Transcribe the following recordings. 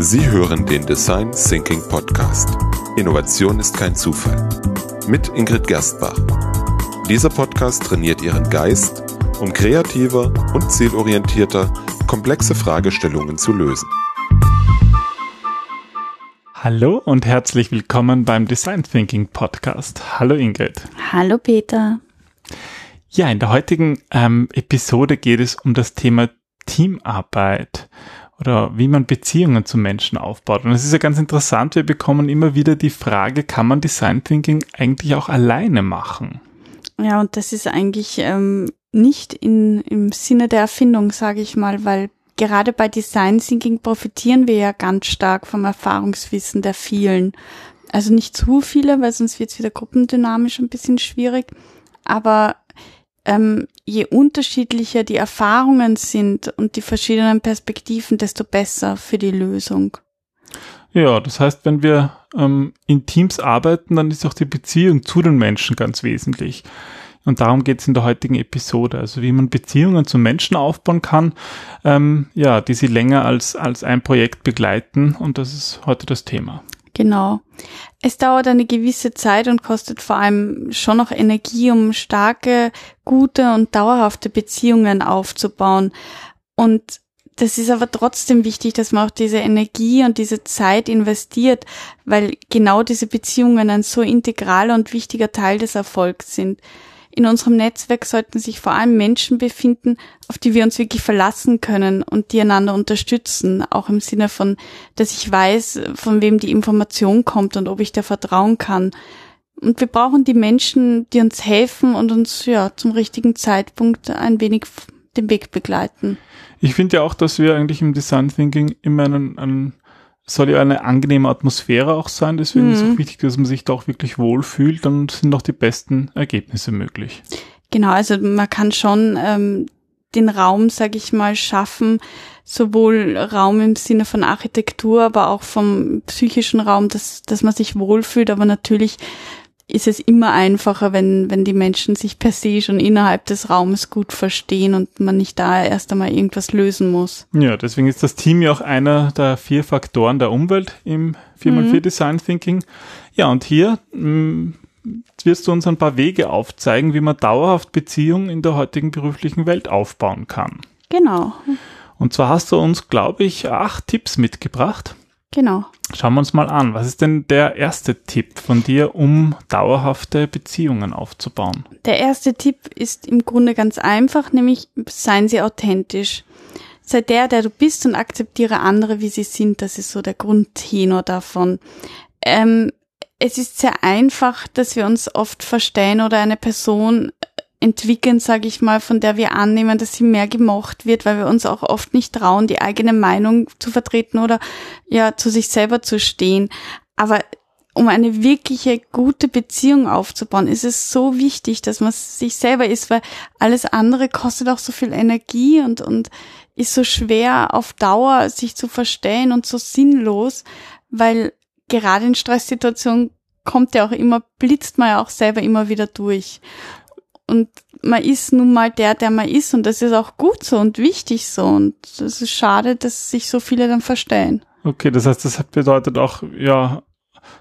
Sie hören den Design Thinking Podcast. Innovation ist kein Zufall. Mit Ingrid Gerstbach. Dieser Podcast trainiert Ihren Geist, um kreativer und zielorientierter komplexe Fragestellungen zu lösen. Hallo und herzlich willkommen beim Design Thinking Podcast. Hallo Ingrid. Hallo Peter. Ja, in der heutigen ähm, Episode geht es um das Thema Teamarbeit oder wie man Beziehungen zu Menschen aufbaut. Und es ist ja ganz interessant, wir bekommen immer wieder die Frage, kann man Design Thinking eigentlich auch alleine machen? Ja, und das ist eigentlich ähm, nicht in, im Sinne der Erfindung, sage ich mal, weil gerade bei Design Thinking profitieren wir ja ganz stark vom Erfahrungswissen der vielen. Also nicht zu viele, weil sonst wird es wieder gruppendynamisch ein bisschen schwierig. Aber ähm, je unterschiedlicher die Erfahrungen sind und die verschiedenen Perspektiven, desto besser für die Lösung. Ja, das heißt, wenn wir ähm, in Teams arbeiten, dann ist auch die Beziehung zu den Menschen ganz wesentlich. Und darum geht es in der heutigen Episode. Also wie man Beziehungen zu Menschen aufbauen kann, ähm, ja, die sie länger als, als ein Projekt begleiten. Und das ist heute das Thema. Genau. Es dauert eine gewisse Zeit und kostet vor allem schon noch Energie, um starke, gute und dauerhafte Beziehungen aufzubauen. Und das ist aber trotzdem wichtig, dass man auch diese Energie und diese Zeit investiert, weil genau diese Beziehungen ein so integraler und wichtiger Teil des Erfolgs sind in unserem Netzwerk sollten sich vor allem Menschen befinden, auf die wir uns wirklich verlassen können und die einander unterstützen, auch im Sinne von, dass ich weiß, von wem die Information kommt und ob ich der vertrauen kann. Und wir brauchen die Menschen, die uns helfen und uns ja zum richtigen Zeitpunkt ein wenig den Weg begleiten. Ich finde ja auch, dass wir eigentlich im Design Thinking immer einen, einen soll ja eine angenehme Atmosphäre auch sein. Deswegen mhm. ist es auch wichtig, dass man sich da auch wirklich wohlfühlt. Dann sind auch die besten Ergebnisse möglich. Genau, also man kann schon ähm, den Raum, sage ich mal, schaffen, sowohl Raum im Sinne von Architektur, aber auch vom psychischen Raum, dass, dass man sich wohlfühlt. Aber natürlich ist es immer einfacher, wenn, wenn die Menschen sich per se schon innerhalb des Raumes gut verstehen und man nicht da erst einmal irgendwas lösen muss. Ja, deswegen ist das Team ja auch einer der vier Faktoren der Umwelt im 4x4 mhm. Design Thinking. Ja, und hier mh, mm, wirst du uns ein paar Wege aufzeigen, wie man dauerhaft Beziehungen in der heutigen beruflichen Welt aufbauen kann. Genau. Und zwar hast du uns, glaube ich, acht Tipps mitgebracht. Genau. Schauen wir uns mal an. Was ist denn der erste Tipp von dir, um dauerhafte Beziehungen aufzubauen? Der erste Tipp ist im Grunde ganz einfach, nämlich seien Sie authentisch. Sei der, der du bist und akzeptiere andere, wie sie sind. Das ist so der Grundtenor davon. Ähm, es ist sehr einfach, dass wir uns oft verstehen oder eine Person entwickeln, sage ich mal, von der wir annehmen, dass sie mehr gemocht wird, weil wir uns auch oft nicht trauen, die eigene Meinung zu vertreten oder ja zu sich selber zu stehen. Aber um eine wirkliche gute Beziehung aufzubauen, ist es so wichtig, dass man sich selber ist, weil alles andere kostet auch so viel Energie und, und ist so schwer auf Dauer sich zu verstehen und so sinnlos, weil gerade in Stresssituationen kommt ja auch immer, blitzt man ja auch selber immer wieder durch. Und man ist nun mal der, der man ist und das ist auch gut so und wichtig so und es ist schade, dass sich so viele dann verstellen. Okay, das heißt, das bedeutet auch, ja,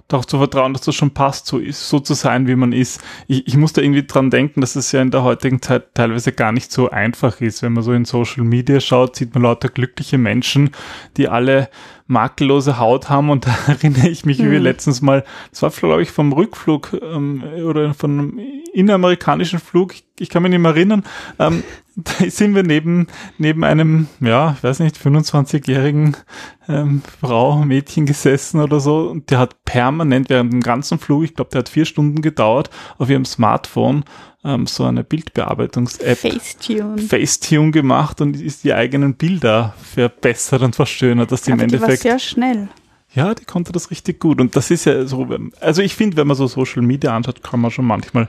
darauf zu vertrauen, dass das schon passt, so ist, so zu sein, wie man ist. Ich, ich muss da irgendwie dran denken, dass es ja in der heutigen Zeit teilweise gar nicht so einfach ist. Wenn man so in Social Media schaut, sieht man lauter glückliche Menschen, die alle makellose Haut haben und da erinnere ich mich, wie wir mhm. letztens mal, das war glaube ich vom Rückflug ähm, oder von einem inneramerikanischen Flug, ich kann mich nicht mehr erinnern, ähm, da sind wir neben, neben einem, ja, ich weiß nicht, 25-jährigen ähm, Frau, Mädchen gesessen oder so und der hat permanent während dem ganzen Flug, ich glaube, der hat vier Stunden gedauert, auf ihrem Smartphone ähm, so eine Bildbearbeitungs-App Facetune. Facetune gemacht und ist die eigenen Bilder verbessert und verschönert, dass die Aber im Endeffekt. Die war sehr schnell. Ja, die konnte das richtig gut. Und das ist ja so, also ich finde, wenn man so Social Media anschaut, kann man schon manchmal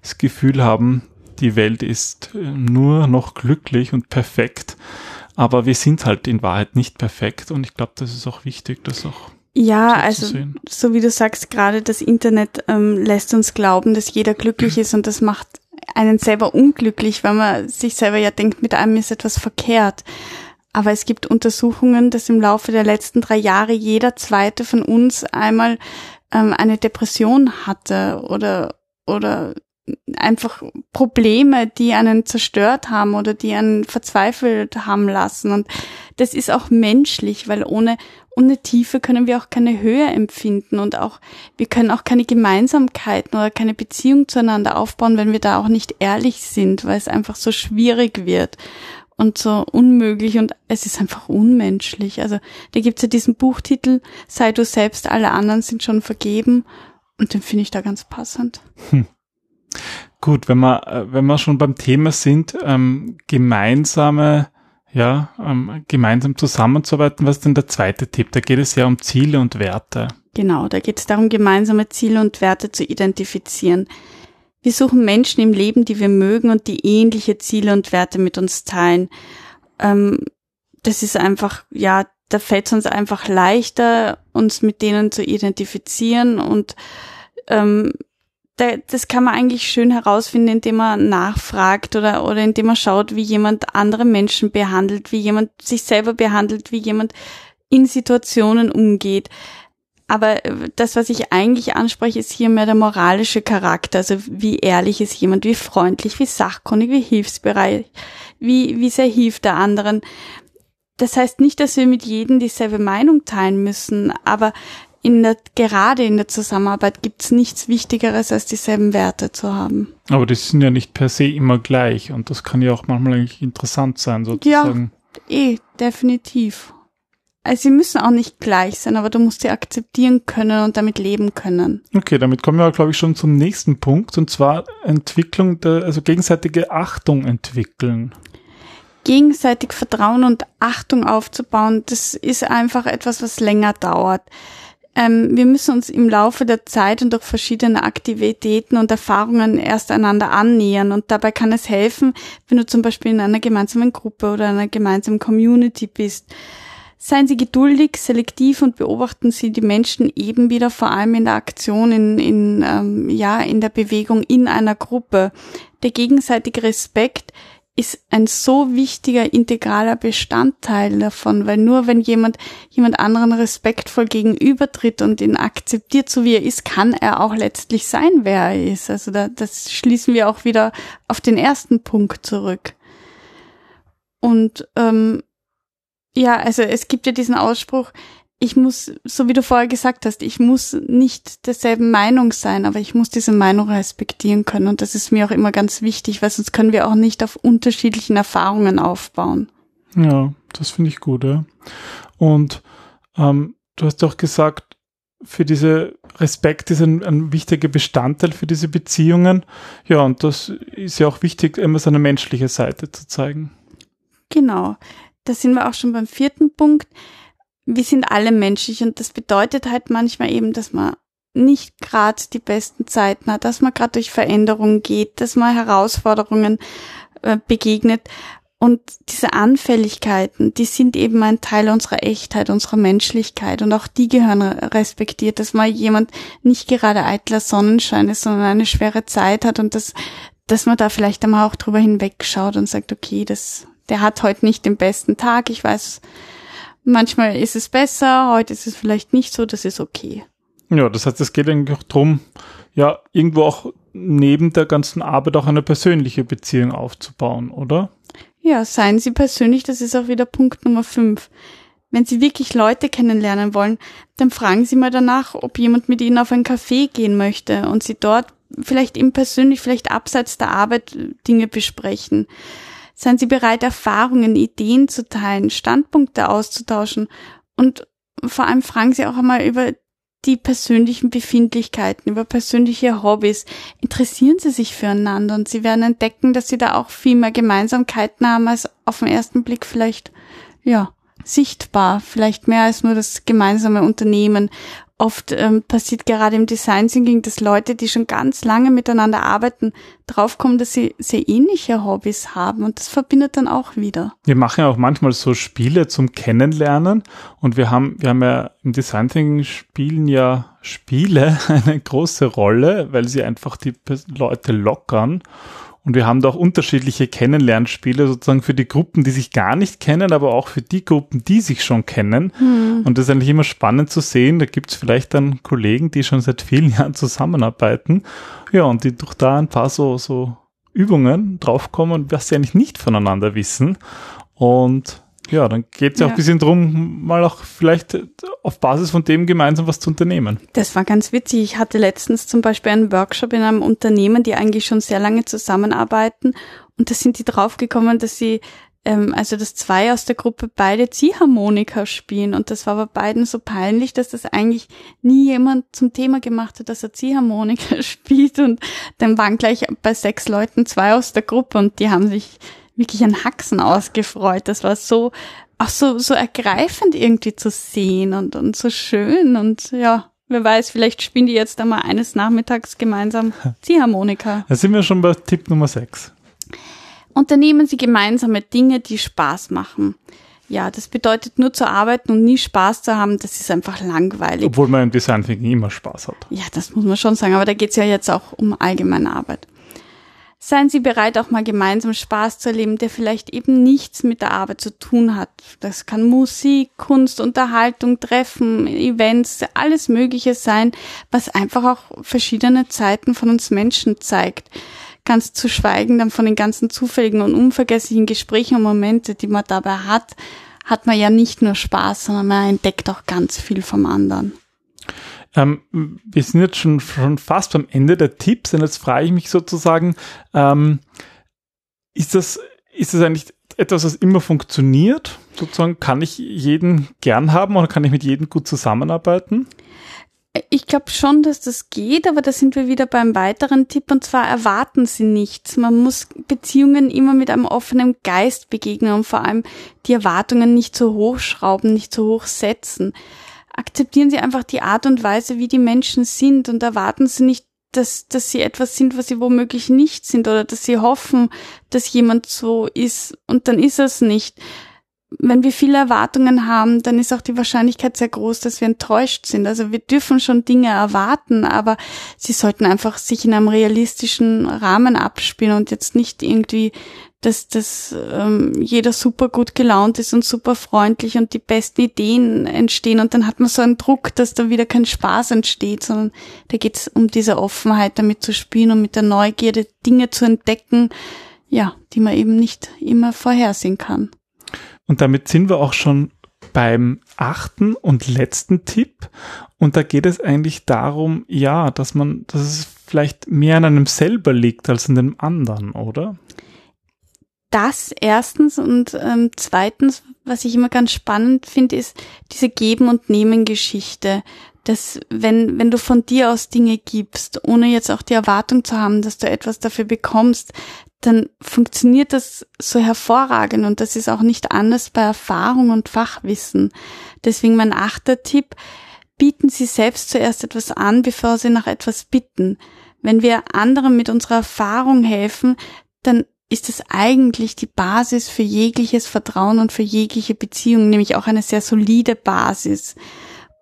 das Gefühl haben, die Welt ist äh, nur noch glücklich und perfekt. Aber wir sind halt in Wahrheit nicht perfekt. Und ich glaube, das ist auch wichtig, das auch ja, so also so wie du sagst, gerade das Internet ähm, lässt uns glauben, dass jeder glücklich ist und das macht einen selber unglücklich, weil man sich selber ja denkt, mit einem ist etwas verkehrt. Aber es gibt Untersuchungen, dass im Laufe der letzten drei Jahre jeder zweite von uns einmal ähm, eine Depression hatte oder, oder einfach Probleme, die einen zerstört haben oder die einen verzweifelt haben lassen. Und das ist auch menschlich, weil ohne, ohne Tiefe können wir auch keine Höhe empfinden und auch, wir können auch keine Gemeinsamkeiten oder keine Beziehung zueinander aufbauen, wenn wir da auch nicht ehrlich sind, weil es einfach so schwierig wird und so unmöglich und es ist einfach unmenschlich. Also da gibt's ja diesen Buchtitel, Sei du selbst, alle anderen sind schon vergeben und den finde ich da ganz passend. Hm. Gut, wenn wir, äh, wenn wir schon beim Thema sind, ähm, gemeinsame, ja, ähm, gemeinsam zusammenzuarbeiten, was ist denn der zweite Tipp? Da geht es ja um Ziele und Werte. Genau, da geht es darum, gemeinsame Ziele und Werte zu identifizieren. Wir suchen Menschen im Leben, die wir mögen und die ähnliche Ziele und Werte mit uns teilen. Ähm, das ist einfach, ja, da fällt es uns einfach leichter, uns mit denen zu identifizieren und ähm, das kann man eigentlich schön herausfinden, indem man nachfragt oder, oder indem man schaut, wie jemand andere Menschen behandelt, wie jemand sich selber behandelt, wie jemand in Situationen umgeht. Aber äh, das, was ich eigentlich anspreche, ist hier mehr der moralische Charakter. Also wie ehrlich ist jemand, wie freundlich, wie sachkundig, wie hilfsbereit, wie, wie sehr hilft der anderen. Das heißt nicht, dass wir mit jedem dieselbe Meinung teilen müssen, aber in der, gerade in der Zusammenarbeit gibt es nichts Wichtigeres, als dieselben Werte zu haben. Aber die sind ja nicht per se immer gleich und das kann ja auch manchmal eigentlich interessant sein, sozusagen. Ja, eh, definitiv. Also sie müssen auch nicht gleich sein, aber du musst sie akzeptieren können und damit leben können. Okay, damit kommen wir, glaube ich, schon zum nächsten Punkt, und zwar Entwicklung der, also gegenseitige Achtung entwickeln gegenseitig Vertrauen und Achtung aufzubauen, das ist einfach etwas, was länger dauert ähm, wir müssen uns im Laufe der Zeit und durch verschiedene Aktivitäten und Erfahrungen erst einander annähern. Und dabei kann es helfen, wenn du zum Beispiel in einer gemeinsamen Gruppe oder einer gemeinsamen Community bist. Seien Sie geduldig, selektiv und beobachten Sie die Menschen eben wieder vor allem in der Aktion, in, in, ähm, ja, in der Bewegung in einer Gruppe. Der gegenseitige Respekt ist ein so wichtiger integraler Bestandteil davon, weil nur wenn jemand jemand anderen respektvoll gegenübertritt und ihn akzeptiert, so wie er ist, kann er auch letztlich sein, wer er ist. Also da, das schließen wir auch wieder auf den ersten Punkt zurück. Und ähm, ja, also es gibt ja diesen Ausspruch, ich muss, so wie du vorher gesagt hast, ich muss nicht derselben Meinung sein, aber ich muss diese Meinung respektieren können. Und das ist mir auch immer ganz wichtig, weil sonst können wir auch nicht auf unterschiedlichen Erfahrungen aufbauen. Ja, das finde ich gut, ja. Und ähm, du hast auch gesagt, für diese Respekt ist ein, ein, wichtiger Bestandteil für diese Beziehungen. Ja, und das ist ja auch wichtig, immer seine menschliche Seite zu zeigen. Genau. Da sind wir auch schon beim vierten Punkt wir sind alle menschlich und das bedeutet halt manchmal eben, dass man nicht gerade die besten Zeiten hat, dass man gerade durch Veränderungen geht, dass man Herausforderungen äh, begegnet. Und diese Anfälligkeiten, die sind eben ein Teil unserer Echtheit, unserer Menschlichkeit und auch die gehören respektiert, dass mal jemand nicht gerade eitler Sonnenschein ist, sondern eine schwere Zeit hat und dass, dass man da vielleicht einmal auch drüber hinwegschaut und sagt, okay, das, der hat heute nicht den besten Tag, ich weiß, Manchmal ist es besser, heute ist es vielleicht nicht so, das ist okay. Ja, das heißt, es geht eigentlich auch darum, ja, irgendwo auch neben der ganzen Arbeit auch eine persönliche Beziehung aufzubauen, oder? Ja, seien Sie persönlich, das ist auch wieder Punkt Nummer fünf. Wenn Sie wirklich Leute kennenlernen wollen, dann fragen Sie mal danach, ob jemand mit Ihnen auf ein Café gehen möchte und Sie dort vielleicht eben persönlich, vielleicht abseits der Arbeit Dinge besprechen. Seien Sie bereit, Erfahrungen, Ideen zu teilen, Standpunkte auszutauschen und vor allem fragen Sie auch einmal über die persönlichen Befindlichkeiten, über persönliche Hobbys. Interessieren Sie sich füreinander und Sie werden entdecken, dass Sie da auch viel mehr Gemeinsamkeiten haben als auf den ersten Blick vielleicht, ja, sichtbar, vielleicht mehr als nur das gemeinsame Unternehmen oft ähm, passiert gerade im Design Thinking, dass Leute, die schon ganz lange miteinander arbeiten, draufkommen, dass sie sehr ähnliche Hobbys haben. Und das verbindet dann auch wieder. Wir machen ja auch manchmal so Spiele zum Kennenlernen. Und wir haben, wir haben ja im Design Thinking spielen ja Spiele eine große Rolle, weil sie einfach die Leute lockern Und wir haben da auch unterschiedliche Kennenlernspiele sozusagen für die Gruppen, die sich gar nicht kennen, aber auch für die Gruppen, die sich schon kennen. Mhm. Und das ist eigentlich immer spannend zu sehen. Da gibt es vielleicht dann Kollegen, die schon seit vielen Jahren zusammenarbeiten. Ja, und die durch da ein paar so, so Übungen draufkommen, was sie eigentlich nicht voneinander wissen. Und ja, dann geht es ja auch ein bisschen drum, mal auch vielleicht auf Basis von dem gemeinsam was zu unternehmen. Das war ganz witzig. Ich hatte letztens zum Beispiel einen Workshop in einem Unternehmen, die eigentlich schon sehr lange zusammenarbeiten. Und da sind die draufgekommen, dass sie, ähm, also dass zwei aus der Gruppe beide Ziehharmonika spielen. Und das war bei beiden so peinlich, dass das eigentlich nie jemand zum Thema gemacht hat, dass er Ziehharmonika spielt. Und dann waren gleich bei sechs Leuten zwei aus der Gruppe und die haben sich wirklich an Haxen ausgefreut. Das war so, auch so, so ergreifend irgendwie zu sehen und, und so schön und ja, wer weiß, vielleicht spielen die jetzt einmal eines Nachmittags gemeinsam Ziehharmonika. Da sind wir schon bei Tipp Nummer 6. Unternehmen Sie gemeinsame Dinge, die Spaß machen. Ja, das bedeutet nur zu arbeiten und nie Spaß zu haben, das ist einfach langweilig. Obwohl man im Design Thinking immer Spaß hat. Ja, das muss man schon sagen, aber da geht's ja jetzt auch um allgemeine Arbeit. Seien Sie bereit, auch mal gemeinsam Spaß zu erleben, der vielleicht eben nichts mit der Arbeit zu tun hat. Das kann Musik, Kunst, Unterhaltung, Treffen, Events, alles Mögliche sein, was einfach auch verschiedene Zeiten von uns Menschen zeigt. Ganz zu schweigen dann von den ganzen zufälligen und unvergesslichen Gesprächen und Momente, die man dabei hat, hat man ja nicht nur Spaß, sondern man entdeckt auch ganz viel vom anderen. Ähm, wir sind jetzt schon, schon fast beim Ende der Tipps und jetzt frage ich mich sozusagen, ähm, ist das, ist das eigentlich etwas, was immer funktioniert? Sozusagen, kann ich jeden gern haben oder kann ich mit jedem gut zusammenarbeiten? Ich glaube schon, dass das geht, aber da sind wir wieder beim weiteren Tipp und zwar erwarten Sie nichts. Man muss Beziehungen immer mit einem offenen Geist begegnen und vor allem die Erwartungen nicht zu hoch schrauben, nicht zu hoch setzen akzeptieren Sie einfach die Art und Weise, wie die Menschen sind und erwarten Sie nicht, dass, dass sie etwas sind, was sie womöglich nicht sind oder dass sie hoffen, dass jemand so ist und dann ist es nicht. Wenn wir viele Erwartungen haben, dann ist auch die Wahrscheinlichkeit sehr groß, dass wir enttäuscht sind. Also wir dürfen schon Dinge erwarten, aber sie sollten einfach sich in einem realistischen Rahmen abspielen und jetzt nicht irgendwie dass, dass ähm, jeder super gut gelaunt ist und super freundlich und die besten Ideen entstehen und dann hat man so einen Druck, dass da wieder kein Spaß entsteht, sondern da geht es um diese Offenheit, damit zu spielen und mit der Neugierde Dinge zu entdecken, ja, die man eben nicht immer vorhersehen kann. Und damit sind wir auch schon beim achten und letzten Tipp. Und da geht es eigentlich darum, ja, dass man, dass es vielleicht mehr an einem selber liegt als an dem anderen, oder? das erstens und ähm, zweitens, was ich immer ganz spannend finde, ist diese Geben- und Nehmen-Geschichte. Dass wenn, wenn du von dir aus Dinge gibst, ohne jetzt auch die Erwartung zu haben, dass du etwas dafür bekommst, dann funktioniert das so hervorragend und das ist auch nicht anders bei Erfahrung und Fachwissen. Deswegen mein achter Tipp, bieten Sie selbst zuerst etwas an, bevor Sie nach etwas bitten. Wenn wir anderen mit unserer Erfahrung helfen, dann ist es eigentlich die Basis für jegliches Vertrauen und für jegliche Beziehung, nämlich auch eine sehr solide Basis.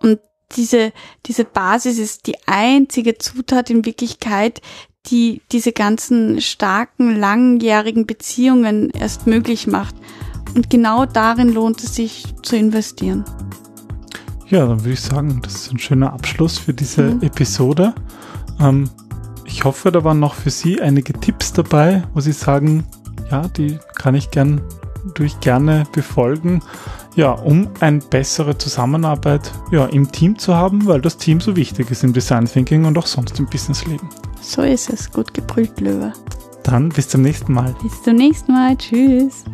Und diese, diese Basis ist die einzige Zutat in Wirklichkeit, die diese ganzen starken, langjährigen Beziehungen erst möglich macht. Und genau darin lohnt es sich zu investieren. Ja, dann würde ich sagen, das ist ein schöner Abschluss für diese mhm. Episode. Ähm, ich hoffe, da waren noch für Sie einige Tipps dabei, wo Sie sagen, ja, die kann ich gern durch gerne befolgen, ja, um eine bessere Zusammenarbeit ja, im Team zu haben, weil das Team so wichtig ist im Design Thinking und auch sonst im Businessleben. So ist es. Gut gebrüllt, Löwe. Dann bis zum nächsten Mal. Bis zum nächsten Mal. Tschüss.